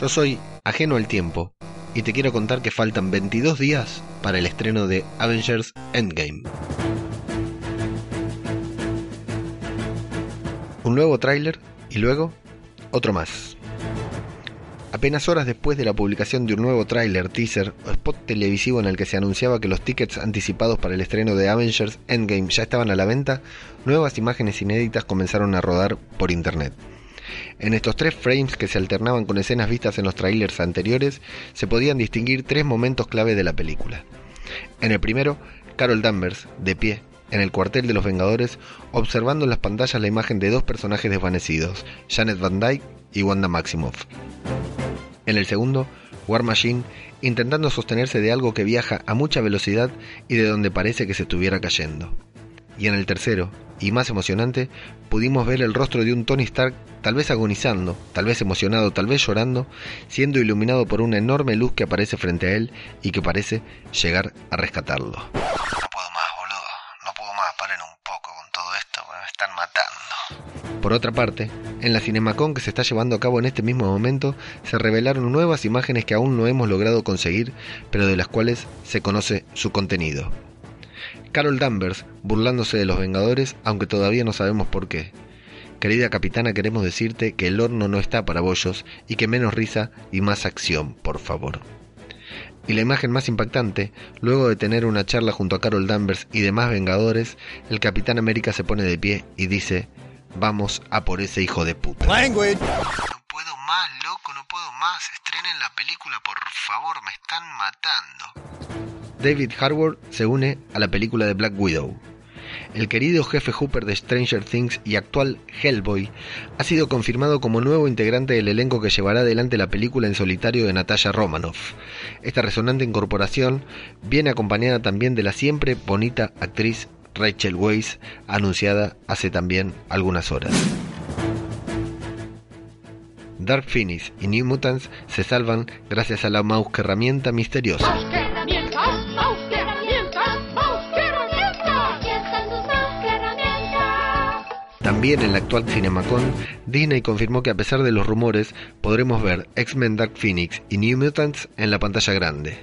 Yo soy ajeno al tiempo y te quiero contar que faltan 22 días para el estreno de Avengers Endgame. Un nuevo tráiler y luego otro más. Apenas horas después de la publicación de un nuevo tráiler, teaser o spot televisivo en el que se anunciaba que los tickets anticipados para el estreno de Avengers Endgame ya estaban a la venta, nuevas imágenes inéditas comenzaron a rodar por internet. En estos tres frames que se alternaban con escenas vistas en los trailers anteriores, se podían distinguir tres momentos clave de la película. En el primero, Carol Danvers, de pie, en el cuartel de los Vengadores, observando en las pantallas la imagen de dos personajes desvanecidos, Janet Van Dyke y Wanda Maximoff. En el segundo, War Machine intentando sostenerse de algo que viaja a mucha velocidad y de donde parece que se estuviera cayendo. Y en el tercero, y más emocionante, pudimos ver el rostro de un Tony Stark tal vez agonizando, tal vez emocionado, tal vez llorando, siendo iluminado por una enorme luz que aparece frente a él y que parece llegar a rescatarlo. No puedo más, boludo. No puedo más. Paren un poco con todo esto, me están matando. Por otra parte, en la Cinemacon que se está llevando a cabo en este mismo momento, se revelaron nuevas imágenes que aún no hemos logrado conseguir, pero de las cuales se conoce su contenido. Carol Danvers burlándose de los Vengadores, aunque todavía no sabemos por qué. Querida capitana, queremos decirte que el horno no está para bollos y que menos risa y más acción, por favor. Y la imagen más impactante, luego de tener una charla junto a Carol Danvers y demás Vengadores, el Capitán América se pone de pie y dice, vamos a por ese hijo de puta. No puedo más, loco, no puedo más. Estrenen la película, por favor, me están matando. David Harbour se une a la película de Black Widow. El querido jefe Hooper de Stranger Things y actual Hellboy ha sido confirmado como nuevo integrante del elenco que llevará adelante la película en solitario de Natasha Romanoff. Esta resonante incorporación viene acompañada también de la siempre bonita actriz Rachel Weisz, anunciada hace también algunas horas. Dark Phoenix y New Mutants se salvan gracias a la mouse herramienta misteriosa. También en la actual Cinemacon, Disney confirmó que a pesar de los rumores, podremos ver X-Men Dark Phoenix y New Mutants en la pantalla grande.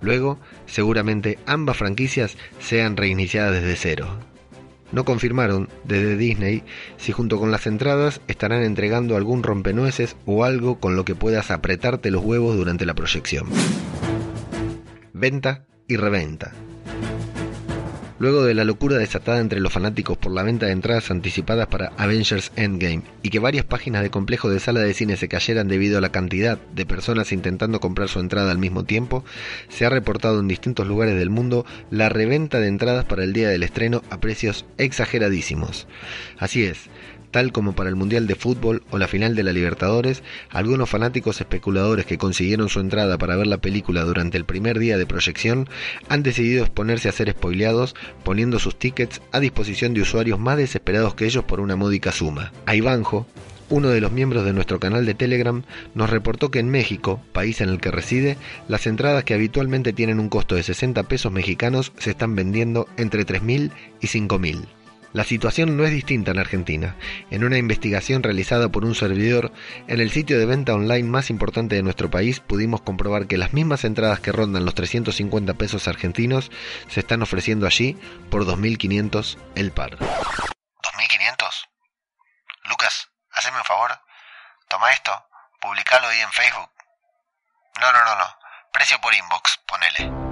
Luego, seguramente ambas franquicias sean reiniciadas desde cero. No confirmaron desde Disney si junto con las entradas estarán entregando algún rompenueces o algo con lo que puedas apretarte los huevos durante la proyección. Venta y reventa. Luego de la locura desatada entre los fanáticos por la venta de entradas anticipadas para Avengers Endgame y que varias páginas de complejo de sala de cine se cayeran debido a la cantidad de personas intentando comprar su entrada al mismo tiempo, se ha reportado en distintos lugares del mundo la reventa de entradas para el día del estreno a precios exageradísimos. Así es, Tal como para el Mundial de Fútbol o la final de la Libertadores, algunos fanáticos especuladores que consiguieron su entrada para ver la película durante el primer día de proyección han decidido exponerse a ser spoileados poniendo sus tickets a disposición de usuarios más desesperados que ellos por una módica suma. Aivanjo, uno de los miembros de nuestro canal de Telegram nos reportó que en México, país en el que reside, las entradas que habitualmente tienen un costo de 60 pesos mexicanos se están vendiendo entre 3.000 y 5.000. La situación no es distinta en Argentina. En una investigación realizada por un servidor en el sitio de venta online más importante de nuestro país pudimos comprobar que las mismas entradas que rondan los 350 pesos argentinos se están ofreciendo allí por 2.500 el par. ¿2.500? Lucas, haceme un favor. Toma esto, publicalo ahí en Facebook. No, no, no, no. Precio por inbox, ponele.